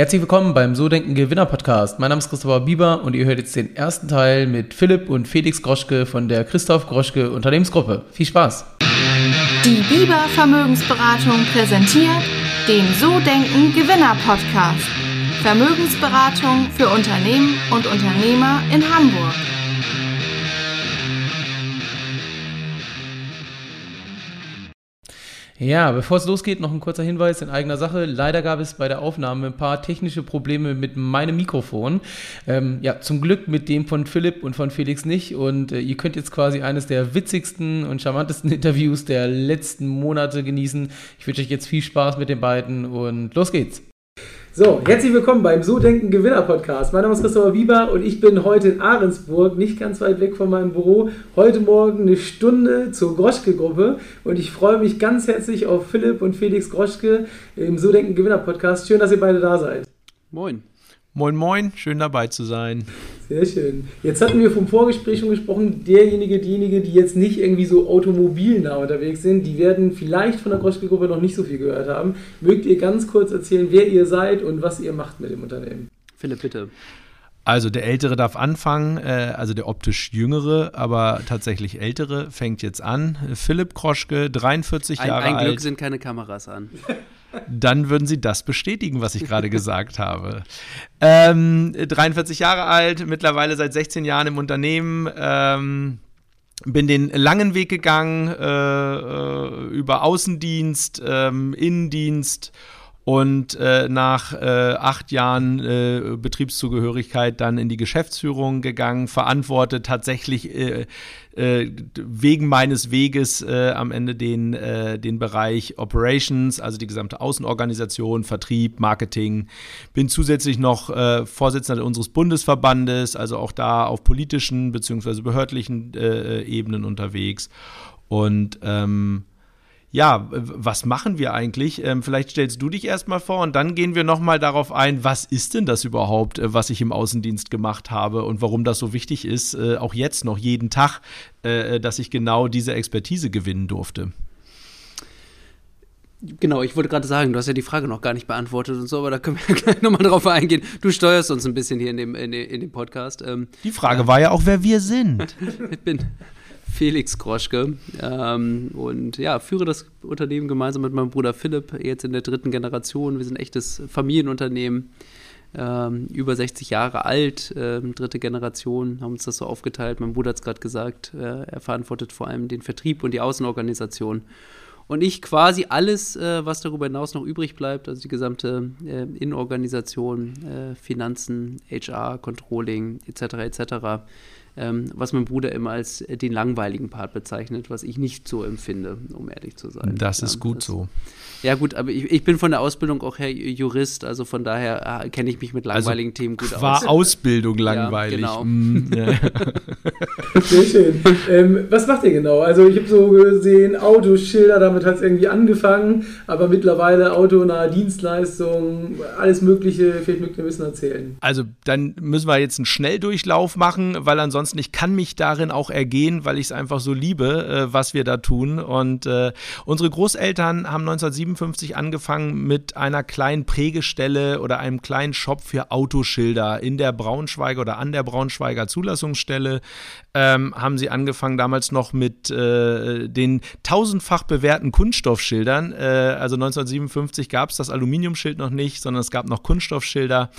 Herzlich willkommen beim So Denken Gewinner Podcast. Mein Name ist Christopher Bieber und ihr hört jetzt den ersten Teil mit Philipp und Felix Groschke von der Christoph Groschke Unternehmensgruppe. Viel Spaß! Die Bieber Vermögensberatung präsentiert den So Denken Gewinner Podcast. Vermögensberatung für Unternehmen und Unternehmer in Hamburg. Ja, bevor es losgeht, noch ein kurzer Hinweis in eigener Sache. Leider gab es bei der Aufnahme ein paar technische Probleme mit meinem Mikrofon. Ähm, ja, zum Glück mit dem von Philipp und von Felix nicht. Und äh, ihr könnt jetzt quasi eines der witzigsten und charmantesten Interviews der letzten Monate genießen. Ich wünsche euch jetzt viel Spaß mit den beiden und los geht's. So, herzlich willkommen beim So Denken Gewinner Podcast. Mein Name ist Christopher Wieber und ich bin heute in Ahrensburg, nicht ganz weit weg von meinem Büro. Heute Morgen eine Stunde zur Groschke-Gruppe und ich freue mich ganz herzlich auf Philipp und Felix Groschke im So Denken Gewinner Podcast. Schön, dass ihr beide da seid. Moin. Moin, moin, schön dabei zu sein. Sehr schön. Jetzt hatten wir vom Vorgespräch schon gesprochen, derjenige, diejenige, die jetzt nicht irgendwie so automobilnah unterwegs sind, die werden vielleicht von der Groschke-Gruppe noch nicht so viel gehört haben. Mögt ihr ganz kurz erzählen, wer ihr seid und was ihr macht mit dem Unternehmen? Philipp, bitte. Also der Ältere darf anfangen, äh, also der optisch Jüngere, aber tatsächlich Ältere fängt jetzt an. Philipp Kroschke, 43 ein, Jahre alt. Ein Glück sind keine Kameras an. dann würden Sie das bestätigen, was ich gerade gesagt habe. Ähm, 43 Jahre alt, mittlerweile seit 16 Jahren im Unternehmen. Ähm, bin den langen Weg gegangen äh, äh über Außendienst, ähm, Innendienst und äh, nach äh, acht Jahren äh, Betriebszugehörigkeit dann in die Geschäftsführung gegangen, verantwortet tatsächlich äh, äh, wegen meines Weges äh, am Ende den, den Bereich Operations, also die gesamte Außenorganisation, Vertrieb, Marketing. Bin zusätzlich noch Vorsitzender unseres Bundesverbandes, also auch da auf politischen bzw. behördlichen Ebenen unterwegs. Und ähm, ja, was machen wir eigentlich? Ähm, vielleicht stellst du dich erstmal vor und dann gehen wir nochmal darauf ein, was ist denn das überhaupt, äh, was ich im Außendienst gemacht habe und warum das so wichtig ist, äh, auch jetzt noch jeden Tag, äh, dass ich genau diese Expertise gewinnen durfte. Genau, ich wollte gerade sagen, du hast ja die Frage noch gar nicht beantwortet und so, aber da können wir gleich nochmal drauf eingehen. Du steuerst uns ein bisschen hier in dem, in dem, in dem Podcast. Ähm, die Frage ja. war ja auch, wer wir sind. ich bin Felix Groschke ähm, und ja, führe das Unternehmen gemeinsam mit meinem Bruder Philipp jetzt in der dritten Generation. Wir sind ein echtes Familienunternehmen, ähm, über 60 Jahre alt, ähm, dritte Generation, haben uns das so aufgeteilt. Mein Bruder hat es gerade gesagt, äh, er verantwortet vor allem den Vertrieb und die Außenorganisation. Und ich quasi alles, äh, was darüber hinaus noch übrig bleibt, also die gesamte äh, Innenorganisation, äh, Finanzen, HR, Controlling etc. etc ähm, was mein Bruder immer als den langweiligen Part bezeichnet, was ich nicht so empfinde, um ehrlich zu sein. Das ist gut das, so. Ja, gut, aber ich, ich bin von der Ausbildung auch her Jurist, also von daher äh, kenne ich mich mit also langweiligen also Themen gut aus. War Ausbildung langweilig. Ja, genau. Mm, ja. Sehr schön. Ähm, was macht ihr genau? Also, ich habe so gesehen, Autoschilder, damit hat es irgendwie angefangen, aber mittlerweile autonahe Dienstleistungen, alles Mögliche, vielleicht mögt ihr ein bisschen erzählen. Also, dann müssen wir jetzt einen Schnelldurchlauf machen, weil ansonsten ich kann mich darin auch ergehen, weil ich es einfach so liebe, äh, was wir da tun. Und äh, unsere Großeltern haben 1997 1957 angefangen mit einer kleinen Prägestelle oder einem kleinen Shop für Autoschilder in der Braunschweiger oder an der Braunschweiger Zulassungsstelle. Ähm, haben sie angefangen damals noch mit äh, den tausendfach bewährten Kunststoffschildern. Äh, also 1957 gab es das Aluminiumschild noch nicht, sondern es gab noch Kunststoffschilder.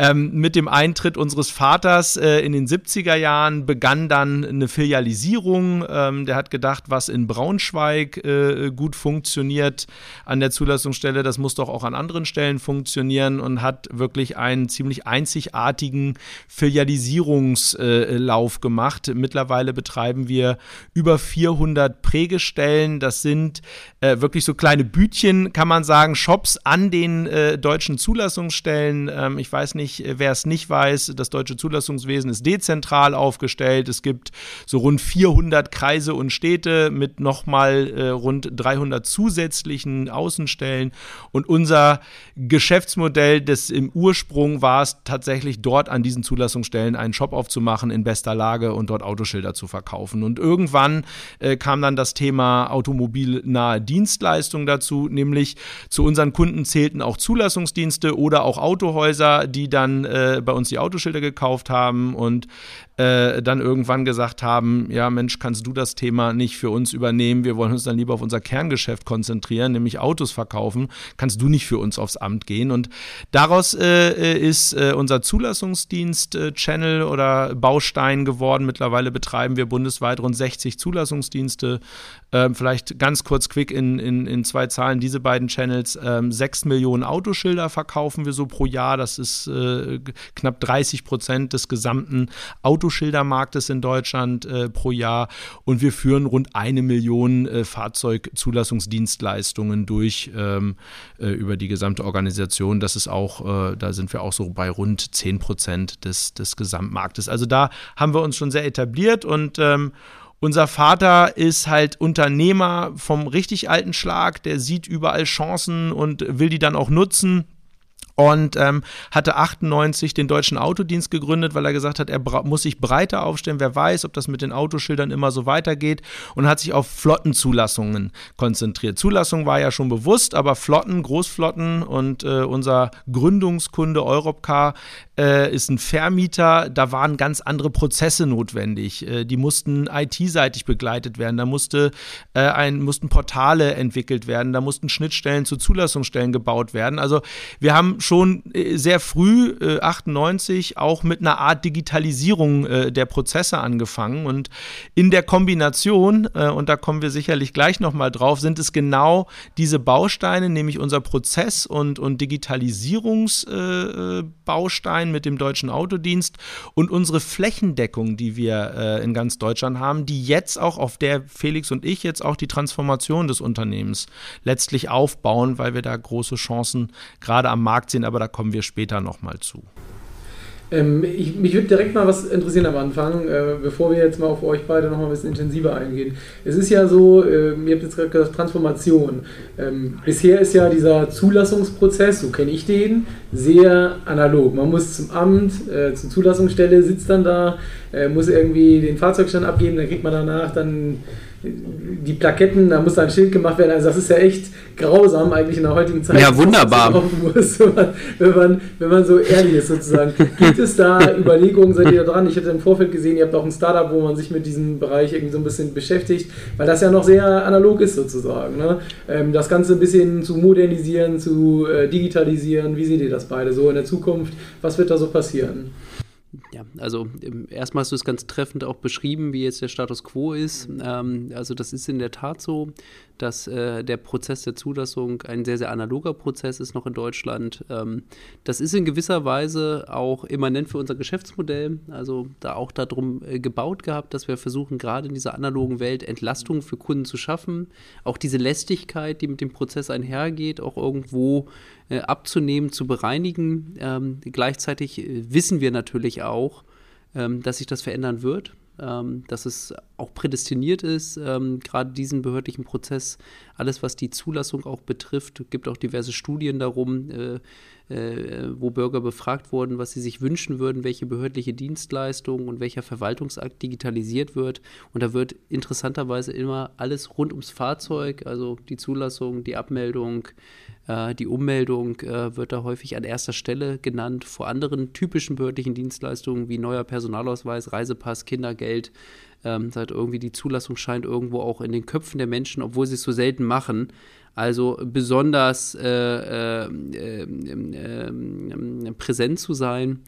Ähm, mit dem Eintritt unseres Vaters äh, in den 70er Jahren begann dann eine Filialisierung. Ähm, der hat gedacht, was in Braunschweig äh, gut funktioniert an der Zulassungsstelle, das muss doch auch an anderen Stellen funktionieren und hat wirklich einen ziemlich einzigartigen Filialisierungslauf gemacht. Mittlerweile betreiben wir über 400 Prägestellen. Das sind äh, wirklich so kleine Bütchen, kann man sagen, Shops an den äh, deutschen Zulassungsstellen. Ähm, ich weiß nicht, wichtig, wer es nicht weiß, das deutsche Zulassungswesen ist dezentral aufgestellt. Es gibt so rund 400 Kreise und Städte mit nochmal äh, rund 300 zusätzlichen Außenstellen. Und unser Geschäftsmodell des im Ursprung war es tatsächlich dort an diesen Zulassungsstellen einen Shop aufzumachen in bester Lage und dort Autoschilder zu verkaufen. Und irgendwann äh, kam dann das Thema automobilnahe Dienstleistung dazu, nämlich zu unseren Kunden zählten auch Zulassungsdienste oder auch Autohäuser, die dann äh, bei uns die Autoschilder gekauft haben und äh, dann irgendwann gesagt haben, ja Mensch, kannst du das Thema nicht für uns übernehmen? Wir wollen uns dann lieber auf unser Kerngeschäft konzentrieren, nämlich Autos verkaufen. Kannst du nicht für uns aufs Amt gehen? Und daraus äh, ist äh, unser Zulassungsdienst-Channel äh, oder Baustein geworden. Mittlerweile betreiben wir bundesweit rund 60 Zulassungsdienste. Ähm, vielleicht ganz kurz quick in, in, in zwei Zahlen diese beiden Channels. Ähm, 6 Millionen Autoschilder verkaufen wir so pro Jahr. Das ist äh, knapp 30 Prozent des gesamten Autos Autoschildermarktes in Deutschland äh, pro Jahr und wir führen rund eine Million äh, Fahrzeugzulassungsdienstleistungen durch ähm, äh, über die gesamte Organisation. Das ist auch, äh, da sind wir auch so bei rund 10 Prozent des, des Gesamtmarktes. Also da haben wir uns schon sehr etabliert und ähm, unser Vater ist halt Unternehmer vom richtig alten Schlag, der sieht überall Chancen und will die dann auch nutzen und ähm, hatte 98 den deutschen Autodienst gegründet, weil er gesagt hat, er muss sich breiter aufstellen. Wer weiß, ob das mit den Autoschildern immer so weitergeht und hat sich auf Flottenzulassungen konzentriert. Zulassung war ja schon bewusst, aber Flotten, Großflotten und äh, unser Gründungskunde Europcar äh, ist ein Vermieter. Da waren ganz andere Prozesse notwendig. Äh, die mussten IT-seitig begleitet werden. Da musste äh, ein, mussten Portale entwickelt werden. Da mussten Schnittstellen zu Zulassungsstellen gebaut werden. Also wir haben schon äh, sehr früh, äh, 98, auch mit einer Art Digitalisierung äh, der Prozesse angefangen. Und in der Kombination, äh, und da kommen wir sicherlich gleich nochmal drauf, sind es genau diese Bausteine, nämlich unser Prozess- und, und Digitalisierungsbaustein mit dem deutschen Autodienst und unsere Flächendeckung, die wir äh, in ganz Deutschland haben, die jetzt auch, auf der Felix und ich jetzt auch die Transformation des Unternehmens letztlich aufbauen, weil wir da große Chancen gerade am Markt sehen, aber da kommen wir später nochmal zu. Ähm, ich, mich würde direkt mal was interessieren am Anfang, äh, bevor wir jetzt mal auf euch beide noch mal ein bisschen intensiver eingehen. Es ist ja so, äh, ihr habt jetzt gerade gesagt, Transformation. Ähm, bisher ist ja dieser Zulassungsprozess, so kenne ich den, sehr analog. Man muss zum Amt, äh, zur Zulassungsstelle, sitzt dann da, äh, muss irgendwie den Fahrzeugstand abgeben, dann kriegt man danach dann die Plaketten, da muss da ein Schild gemacht werden. Also das ist ja echt grausam eigentlich in der heutigen Zeit. Ja, wunderbar. Muss, wenn, man, wenn man so ehrlich ist sozusagen. Gibt es da Überlegungen, seid ihr da dran? Ich hatte im Vorfeld gesehen, ihr habt auch ein Startup, wo man sich mit diesem Bereich irgendwie so ein bisschen beschäftigt, weil das ja noch sehr analog ist sozusagen. Ne? Ähm, das Ganze ein bisschen zu modernisieren, zu äh, digitalisieren. Wie seht ihr das beide so in der Zukunft? Was wird da so passieren? Ja, also erstmal hast du es ganz treffend auch beschrieben, wie jetzt der Status quo ist. Ähm, also das ist in der Tat so, dass äh, der Prozess der Zulassung ein sehr, sehr analoger Prozess ist noch in Deutschland. Ähm, das ist in gewisser Weise auch immanent für unser Geschäftsmodell. Also da auch darum äh, gebaut gehabt, dass wir versuchen, gerade in dieser analogen Welt Entlastung für Kunden zu schaffen. Auch diese Lästigkeit, die mit dem Prozess einhergeht, auch irgendwo äh, abzunehmen, zu bereinigen. Ähm, gleichzeitig äh, wissen wir natürlich auch, ähm, dass sich das verändern wird. Ähm, dass es auch prädestiniert ist, ähm, gerade diesen behördlichen Prozess, alles was die Zulassung auch betrifft, gibt auch diverse Studien darum, äh, äh, wo Bürger befragt wurden, was sie sich wünschen würden, welche behördliche Dienstleistung und welcher Verwaltungsakt digitalisiert wird. Und da wird interessanterweise immer alles rund ums Fahrzeug, also die Zulassung, die Abmeldung, äh, die Ummeldung äh, wird da häufig an erster Stelle genannt, vor anderen typischen behördlichen Dienstleistungen wie neuer Personalausweis, Reisepass, Kindergeld. Ähm, seit irgendwie die Zulassung scheint irgendwo auch in den Köpfen der Menschen, obwohl sie es so selten machen, also besonders äh, äh, äh, präsent zu sein.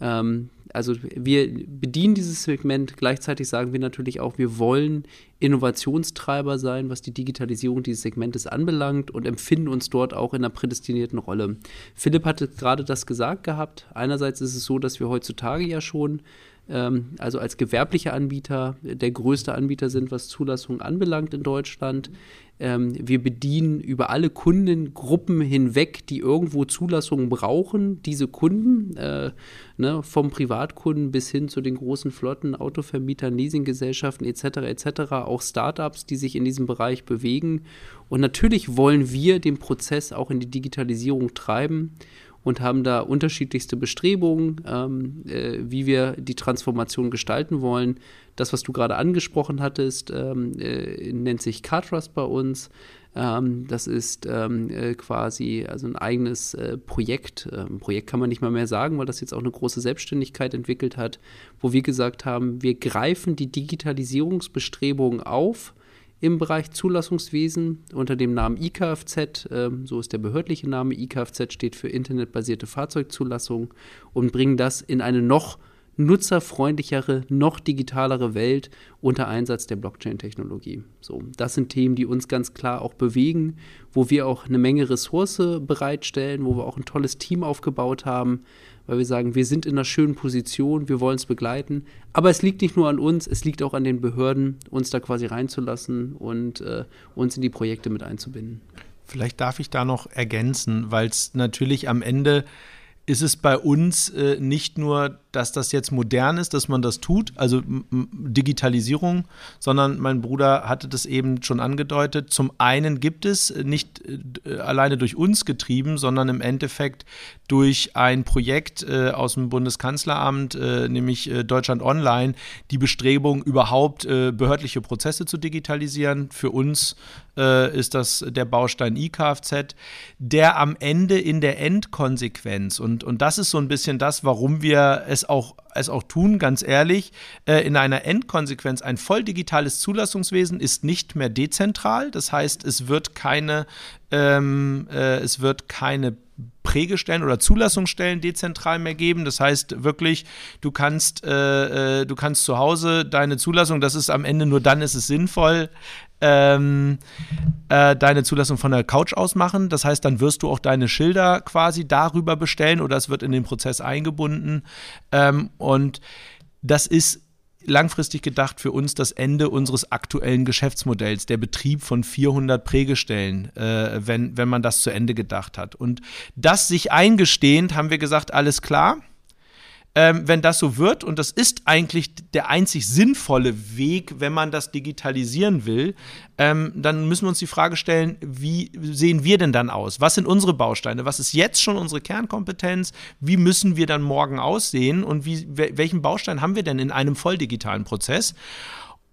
Ähm, also wir bedienen dieses Segment, gleichzeitig sagen wir natürlich auch, wir wollen Innovationstreiber sein, was die Digitalisierung dieses Segmentes anbelangt und empfinden uns dort auch in einer prädestinierten Rolle. Philipp hatte gerade das gesagt gehabt. Einerseits ist es so, dass wir heutzutage ja schon ähm, also als gewerblicher Anbieter der größte Anbieter sind, was Zulassungen anbelangt in Deutschland. Ähm, wir bedienen über alle Kundengruppen hinweg, die irgendwo Zulassungen brauchen, diese Kunden, äh, ne, vom Privatkunden bis hin zu den großen Flotten, Autovermietern, Leasinggesellschaften etc. etc., auch Startups, die sich in diesem Bereich bewegen. Und natürlich wollen wir den Prozess auch in die Digitalisierung treiben und haben da unterschiedlichste Bestrebungen, ähm, äh, wie wir die Transformation gestalten wollen. Das, was du gerade angesprochen hattest, ähm, äh, nennt sich CarTrust bei uns. Ähm, das ist ähm, äh, quasi also ein eigenes äh, Projekt. Ähm, Projekt kann man nicht mal mehr sagen, weil das jetzt auch eine große Selbstständigkeit entwickelt hat, wo wir gesagt haben, wir greifen die Digitalisierungsbestrebungen auf im Bereich Zulassungswesen unter dem Namen IKFZ, äh, so ist der behördliche Name, IKFZ steht für internetbasierte Fahrzeugzulassung und bringen das in eine noch nutzerfreundlichere, noch digitalere Welt unter Einsatz der Blockchain-Technologie. So, das sind Themen, die uns ganz klar auch bewegen, wo wir auch eine Menge Ressource bereitstellen, wo wir auch ein tolles Team aufgebaut haben, weil wir sagen, wir sind in einer schönen Position, wir wollen es begleiten. Aber es liegt nicht nur an uns, es liegt auch an den Behörden, uns da quasi reinzulassen und äh, uns in die Projekte mit einzubinden. Vielleicht darf ich da noch ergänzen, weil es natürlich am Ende ist es bei uns äh, nicht nur, dass das jetzt modern ist, dass man das tut, also Digitalisierung, sondern mein Bruder hatte das eben schon angedeutet. Zum einen gibt es äh, nicht äh, alleine durch uns getrieben, sondern im Endeffekt durch ein Projekt äh, aus dem Bundeskanzleramt, äh, nämlich äh, Deutschland Online, die Bestrebung, überhaupt behördliche Prozesse zu digitalisieren. Für uns ist das der Baustein IKFZ, der am Ende in der Endkonsequenz und und, und das ist so ein bisschen das, warum wir es auch, es auch tun, ganz ehrlich. Äh, in einer Endkonsequenz, ein voll digitales Zulassungswesen ist nicht mehr dezentral. Das heißt, es wird keine, ähm, äh, es wird keine Prägestellen oder Zulassungsstellen dezentral mehr geben. Das heißt wirklich, du kannst, äh, äh, du kannst zu Hause deine Zulassung, das ist am Ende nur dann ist es sinnvoll, ähm, äh, deine Zulassung von der Couch aus machen. Das heißt, dann wirst du auch deine Schilder quasi darüber bestellen oder es wird in den Prozess eingebunden. Ähm, und das ist langfristig gedacht für uns das Ende unseres aktuellen Geschäftsmodells, der Betrieb von 400 Prägestellen, äh, wenn, wenn man das zu Ende gedacht hat. Und das sich eingestehend haben wir gesagt, alles klar ähm, wenn das so wird, und das ist eigentlich der einzig sinnvolle Weg, wenn man das digitalisieren will, ähm, dann müssen wir uns die Frage stellen, wie sehen wir denn dann aus? Was sind unsere Bausteine? Was ist jetzt schon unsere Kernkompetenz? Wie müssen wir dann morgen aussehen? Und wie, welchen Baustein haben wir denn in einem volldigitalen Prozess?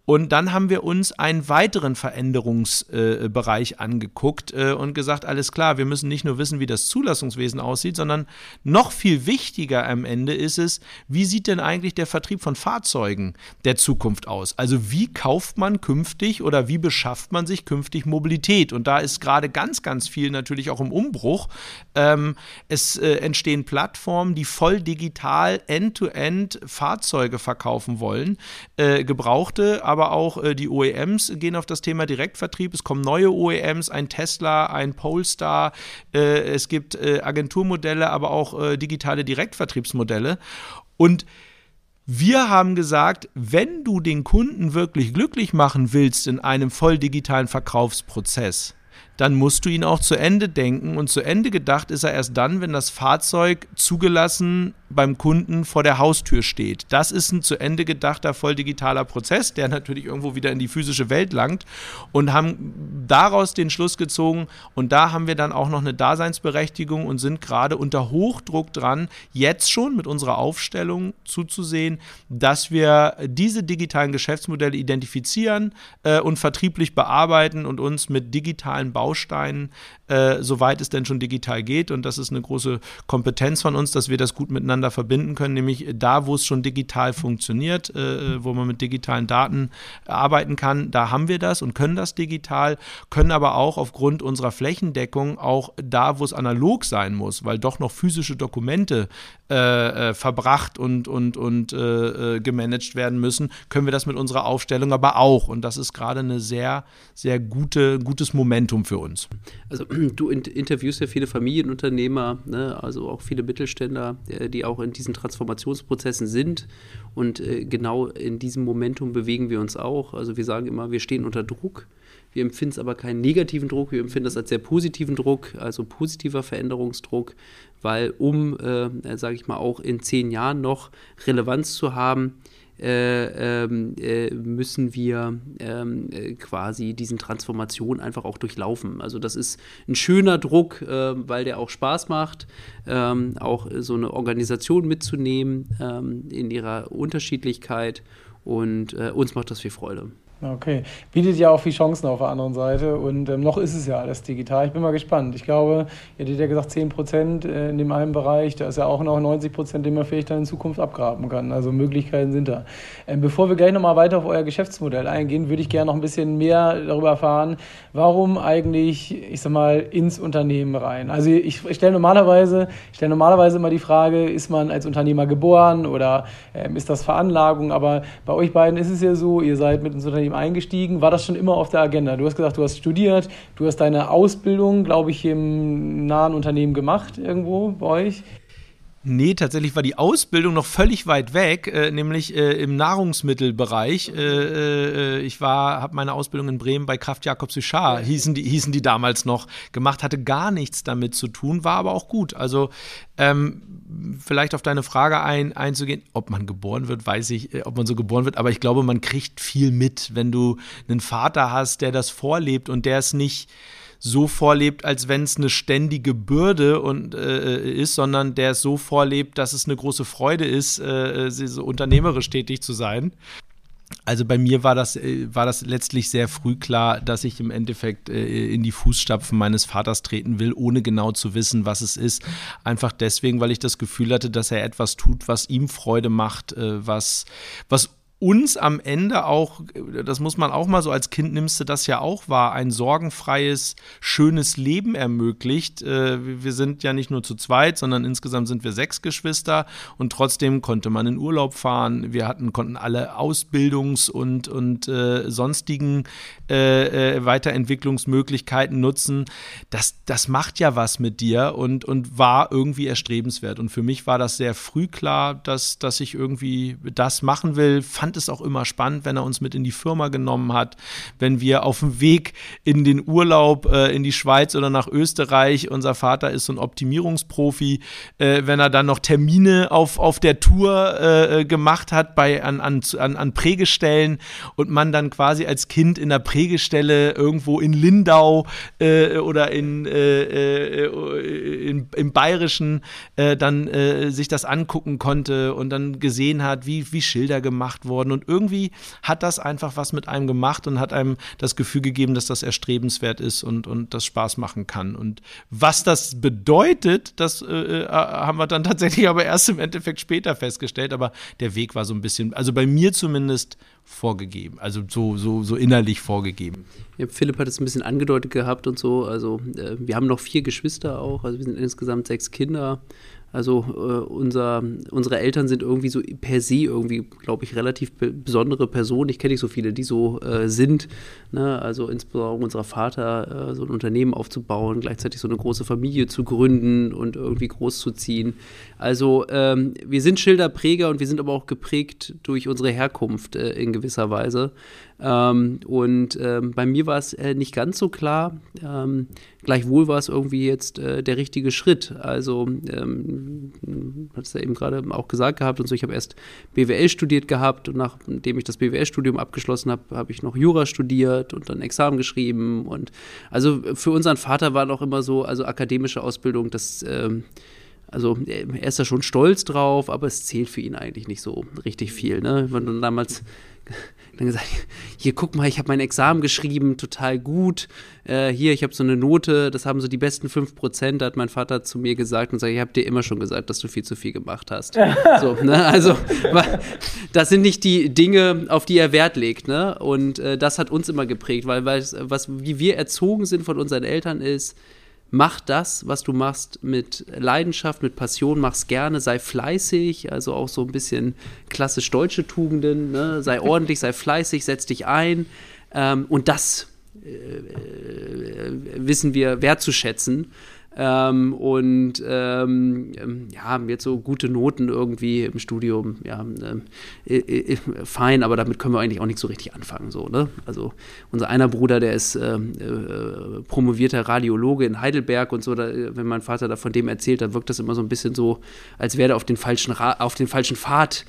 Und dann haben wir uns einen weiteren Veränderungsbereich äh, angeguckt äh, und gesagt, alles klar, wir müssen nicht nur wissen, wie das Zulassungswesen aussieht, sondern noch viel wichtiger am Ende ist es, wie sieht denn eigentlich der Vertrieb von Fahrzeugen der Zukunft aus? Also wie kauft man künftig oder wie beschafft man sich künftig Mobilität? Und da ist gerade ganz, ganz viel natürlich auch im Umbruch. Ähm, es äh, entstehen Plattformen, die voll digital end-to-end -End Fahrzeuge verkaufen wollen, äh, gebrauchte, aber auch äh, die OEMs gehen auf das Thema Direktvertrieb. Es kommen neue OEMs, ein Tesla, ein Polestar. Äh, es gibt äh, Agenturmodelle, aber auch äh, digitale Direktvertriebsmodelle. Und wir haben gesagt, wenn du den Kunden wirklich glücklich machen willst in einem voll digitalen Verkaufsprozess, dann musst du ihn auch zu Ende denken. Und zu Ende gedacht ist er erst dann, wenn das Fahrzeug zugelassen beim Kunden vor der Haustür steht. Das ist ein zu Ende gedachter voll digitaler Prozess, der natürlich irgendwo wieder in die physische Welt langt und haben daraus den Schluss gezogen und da haben wir dann auch noch eine Daseinsberechtigung und sind gerade unter Hochdruck dran, jetzt schon mit unserer Aufstellung zuzusehen, dass wir diese digitalen Geschäftsmodelle identifizieren äh, und vertrieblich bearbeiten und uns mit digitalen Bausteinen, äh, soweit es denn schon digital geht und das ist eine große Kompetenz von uns, dass wir das gut miteinander miteinander verbinden können, nämlich da, wo es schon digital funktioniert, äh, wo man mit digitalen Daten arbeiten kann, da haben wir das und können das digital, können aber auch aufgrund unserer Flächendeckung auch da, wo es analog sein muss, weil doch noch physische Dokumente äh, äh, verbracht und, und, und äh, äh, gemanagt werden müssen, können wir das mit unserer Aufstellung aber auch. Und das ist gerade ein sehr, sehr gute, gutes Momentum für uns. Also du interviewst ja viele Familienunternehmer, ne? also auch viele Mittelständler, äh, die auch in diesen Transformationsprozessen sind. Und äh, genau in diesem Momentum bewegen wir uns auch. Also wir sagen immer, wir stehen unter Druck. Wir empfinden es aber keinen negativen Druck, wir empfinden das als sehr positiven Druck, also positiver Veränderungsdruck, weil um, äh, sage ich mal, auch in zehn Jahren noch Relevanz zu haben, äh, ähm, äh, müssen wir ähm, äh, quasi diesen Transformation einfach auch durchlaufen. Also das ist ein schöner Druck, äh, weil der auch Spaß macht, ähm, auch so eine Organisation mitzunehmen in ihrer Unterschiedlichkeit und äh, uns macht das viel Freude. Okay, bietet ja auch viel Chancen auf der anderen Seite und ähm, noch ist es ja alles digital. Ich bin mal gespannt. Ich glaube, ihr hättet ja gesagt 10 Prozent äh, in dem einen Bereich, da ist ja auch noch 90 Prozent, den man vielleicht dann in Zukunft abgraben kann. Also Möglichkeiten sind da. Ähm, bevor wir gleich nochmal weiter auf euer Geschäftsmodell eingehen, würde ich gerne noch ein bisschen mehr darüber erfahren, warum eigentlich, ich sag mal, ins Unternehmen rein. Also ich, ich stelle normalerweise, ich stelle normalerweise immer die Frage, ist man als Unternehmer geboren oder ähm, ist das Veranlagung? Aber bei euch beiden ist es ja so, ihr seid mit ins Unternehmen Unternehmen eingestiegen? War das schon immer auf der Agenda? Du hast gesagt, du hast studiert, du hast deine Ausbildung, glaube ich, im nahen Unternehmen gemacht, irgendwo bei euch. Nee, tatsächlich war die Ausbildung noch völlig weit weg, äh, nämlich äh, im Nahrungsmittelbereich. Äh, äh ich war, habe meine Ausbildung in Bremen bei Kraft Jakob Suchar, hießen die, hießen die damals noch, gemacht, hatte gar nichts damit zu tun, war aber auch gut. Also ähm, vielleicht auf deine Frage ein, einzugehen, ob man geboren wird, weiß ich, äh, ob man so geboren wird, aber ich glaube, man kriegt viel mit, wenn du einen Vater hast, der das vorlebt und der es nicht so vorlebt, als wenn es eine ständige Bürde und, äh, ist, sondern der es so vorlebt, dass es eine große Freude ist, äh, so unternehmerisch tätig zu sein. Also bei mir war das, äh, war das letztlich sehr früh klar, dass ich im Endeffekt äh, in die Fußstapfen meines Vaters treten will, ohne genau zu wissen, was es ist. Einfach deswegen, weil ich das Gefühl hatte, dass er etwas tut, was ihm Freude macht, äh, was, was uns am Ende auch, das muss man auch mal so als Kind nimmst du das ja auch wahr, ein sorgenfreies, schönes Leben ermöglicht. Äh, wir sind ja nicht nur zu zweit, sondern insgesamt sind wir sechs Geschwister und trotzdem konnte man in Urlaub fahren. Wir hatten, konnten alle Ausbildungs- und, und äh, sonstigen äh, äh, Weiterentwicklungsmöglichkeiten nutzen. Das, das macht ja was mit dir und, und war irgendwie erstrebenswert. Und für mich war das sehr früh klar, dass, dass ich irgendwie das machen will. Fand fand es auch immer spannend, wenn er uns mit in die Firma genommen hat, wenn wir auf dem Weg in den Urlaub äh, in die Schweiz oder nach Österreich, unser Vater ist so ein Optimierungsprofi, äh, wenn er dann noch Termine auf, auf der Tour äh, gemacht hat bei, an, an, an, Prägestellen und man dann quasi als Kind in der Prägestelle irgendwo in Lindau äh, oder in, äh, äh, in, im Bayerischen dann sich das angucken konnte und dann gesehen hat, wie, wie Schilder gemacht wurden worden. Und irgendwie hat das einfach was mit einem gemacht und hat einem das Gefühl gegeben, dass das erstrebenswert ist und, und das Spaß machen kann. Und was das bedeutet, das äh, äh haben wir dann tatsächlich aber erst im Endeffekt später festgestellt. Aber der Weg war so ein bisschen, also bei mir zumindest vorgegeben, also so, so, so innerlich vorgegeben. Ja, Philipp hat es ein bisschen angedeutet gehabt und so. Also äh, wir haben noch vier Geschwister auch, also wir sind insgesamt sechs Kinder. Also äh, unser, unsere Eltern sind irgendwie so per se irgendwie, glaube ich, relativ besondere Personen. Ich kenne nicht so viele, die so äh, sind. Ne? Also insbesondere unser Vater, äh, so ein Unternehmen aufzubauen, gleichzeitig so eine große Familie zu gründen und irgendwie groß zu ziehen. Also ähm, wir sind Schilderpräger und wir sind aber auch geprägt durch unsere Herkunft äh, in gewisser Weise. Ähm, und ähm, bei mir war es äh, nicht ganz so klar. Gleichwohl war es irgendwie jetzt äh, der richtige Schritt. Also, ähm, hat es ja eben gerade auch gesagt gehabt und so, ich habe erst BWL studiert gehabt und nachdem ich das BWL-Studium abgeschlossen habe, habe ich noch Jura studiert und dann Examen geschrieben. Und also für unseren Vater war noch immer so, also akademische Ausbildung, das ähm, also er ist da schon stolz drauf, aber es zählt für ihn eigentlich nicht so richtig viel. Ne? Wenn du damals dann gesagt, hier guck mal, ich habe mein Examen geschrieben, total gut. Äh, hier, ich habe so eine Note, das haben so die besten 5%, da hat mein Vater zu mir gesagt und sagt, ich habe dir immer schon gesagt, dass du viel zu viel gemacht hast. so, ne? Also, das sind nicht die Dinge, auf die er Wert legt, ne? Und äh, das hat uns immer geprägt, weil, weil was, wie wir erzogen sind von unseren Eltern ist, mach das, was du machst, mit Leidenschaft, mit Passion, mach's gerne, sei fleißig, also auch so ein bisschen klassisch deutsche Tugenden, ne? sei ordentlich, sei fleißig, setz dich ein. Ähm, und das äh, wissen wir wertzuschätzen. Ähm, und ähm, ähm, ja, jetzt so gute Noten irgendwie im Studium, ja, äh, äh, fein, aber damit können wir eigentlich auch nicht so richtig anfangen. So, ne? Also unser einer Bruder, der ist ähm, äh, promovierter Radiologe in Heidelberg und so, da, wenn mein Vater da von dem erzählt, dann wirkt das immer so ein bisschen so, als wäre er auf den falschen Ra auf den falschen Pfad.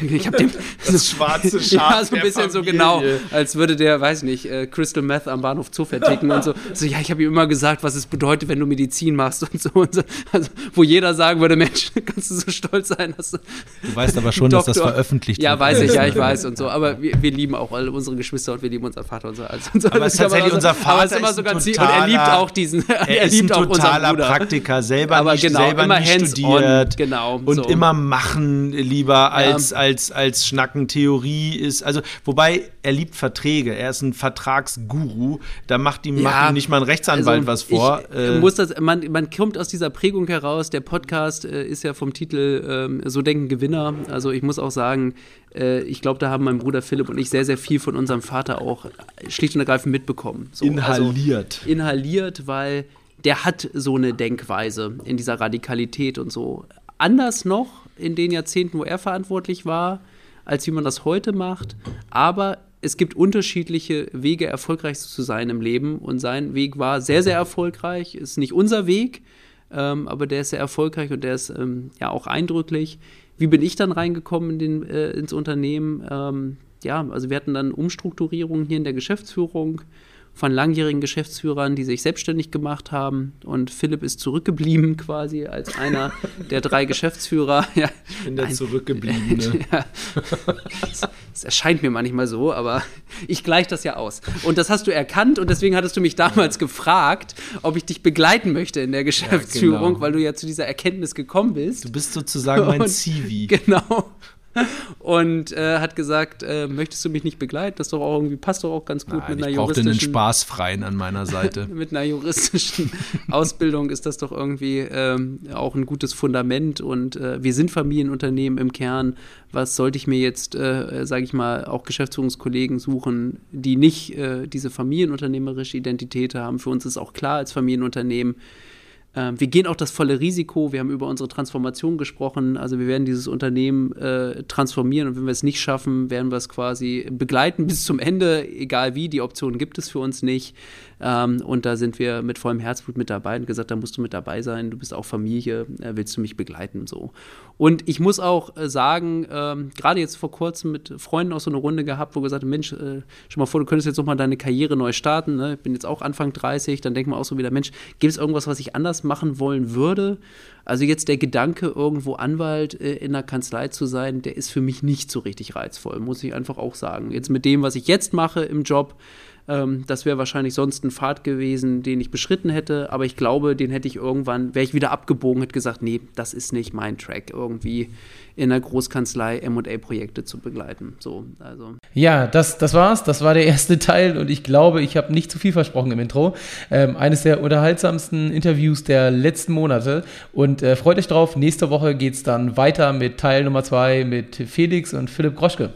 ich habe dem das schwarze Schaf Ja, so ein bisschen Familie. so genau, als würde der, weiß nicht, äh, Crystal Meth am Bahnhof Zoo verticken und so. so ja, ich habe ihm immer gesagt, was es bedeutet, wenn du Medizin Medizin machst und so und so. Also, wo jeder sagen würde, Mensch, kannst du so stolz sein, dass du. Du weißt aber schon, dass das veröffentlicht ja, wird. Ja, weiß ich, ja, ich weiß und so. Aber wir, wir, lieben auch alle unsere Geschwister und wir lieben unseren Vater und so. Also, und so. Aber es ist tatsächlich unser Vater. Aber es ist immer so ganz totaler, und er liebt auch diesen. Er, er liebt auch unseren Bruder. Praktiker, selber aber nicht, genau, selber immer nicht studiert. genau. Und so. immer machen lieber als, ja. als, als Schnacken. Theorie ist, also, wobei er liebt Verträge. Er ist ein Vertragsguru. Da macht ihm, ja, nicht mal ein Rechtsanwalt also, was vor. Ich, äh, muss das, man, man kommt aus dieser Prägung heraus. Der Podcast äh, ist ja vom Titel ähm, So denken Gewinner. Also ich muss auch sagen, äh, ich glaube, da haben mein Bruder Philipp und ich sehr, sehr viel von unserem Vater auch schlicht und ergreifend mitbekommen. So, inhaliert. Also, inhaliert, weil der hat so eine Denkweise in dieser Radikalität und so. Anders noch in den Jahrzehnten, wo er verantwortlich war, als wie man das heute macht. Aber es gibt unterschiedliche Wege, erfolgreich zu sein im Leben. Und sein Weg war sehr, sehr erfolgreich. Ist nicht unser Weg, ähm, aber der ist sehr erfolgreich und der ist ähm, ja auch eindrücklich. Wie bin ich dann reingekommen in den, äh, ins Unternehmen? Ähm, ja, also wir hatten dann Umstrukturierungen hier in der Geschäftsführung von langjährigen Geschäftsführern, die sich selbstständig gemacht haben. Und Philipp ist zurückgeblieben quasi als einer der drei Geschäftsführer. Ja, ich bin der Ein, Zurückgebliebene. ja, es erscheint mir manchmal so, aber ich gleiche das ja aus. Und das hast du erkannt und deswegen hattest du mich damals gefragt, ob ich dich begleiten möchte in der Geschäftsführung, ja, genau. weil du ja zu dieser Erkenntnis gekommen bist. Du bist sozusagen mein Zivi. Genau und äh, hat gesagt, äh, möchtest du mich nicht begleiten? Das doch auch irgendwie passt doch auch ganz gut Nein, mit einer ich juristischen. Ich den Spaßfreien an meiner Seite. mit einer juristischen Ausbildung ist das doch irgendwie ähm, auch ein gutes Fundament und äh, wir sind Familienunternehmen im Kern. Was sollte ich mir jetzt, äh, sage ich mal, auch Geschäftsführungskollegen suchen, die nicht äh, diese familienunternehmerische Identität haben? Für uns ist auch klar als Familienunternehmen wir gehen auch das volle Risiko. Wir haben über unsere Transformation gesprochen. Also wir werden dieses Unternehmen äh, transformieren und wenn wir es nicht schaffen, werden wir es quasi begleiten bis zum Ende, egal wie. Die Option gibt es für uns nicht. Ähm, und da sind wir mit vollem Herzblut mit dabei und gesagt, da musst du mit dabei sein. Du bist auch Familie, äh, willst du mich begleiten so. Und ich muss auch äh, sagen, ähm, gerade jetzt vor kurzem mit Freunden auch so eine Runde gehabt, wo gesagt, Mensch, äh, schon mal vor, du könntest jetzt nochmal deine Karriere neu starten. Ne? Ich bin jetzt auch Anfang 30, dann denkt man auch so wieder, Mensch, gibt es irgendwas, was ich anders machen wollen würde? Also jetzt der Gedanke, irgendwo Anwalt äh, in der Kanzlei zu sein, der ist für mich nicht so richtig reizvoll, muss ich einfach auch sagen. Jetzt mit dem, was ich jetzt mache im Job, ähm, das wäre wahrscheinlich sonst ein Pfad gewesen, den ich beschritten hätte, aber ich glaube, den hätte ich irgendwann, wäre ich wieder abgebogen, hätte gesagt, nee, das ist nicht mein Track, irgendwie in einer Großkanzlei MA-Projekte zu begleiten. So, also. Ja, das, das war's. Das war der erste Teil und ich glaube, ich habe nicht zu viel versprochen im Intro. Ähm, eines der unterhaltsamsten Interviews der letzten Monate. Und äh, freut euch drauf, nächste Woche geht es dann weiter mit Teil Nummer zwei mit Felix und Philipp Groschke.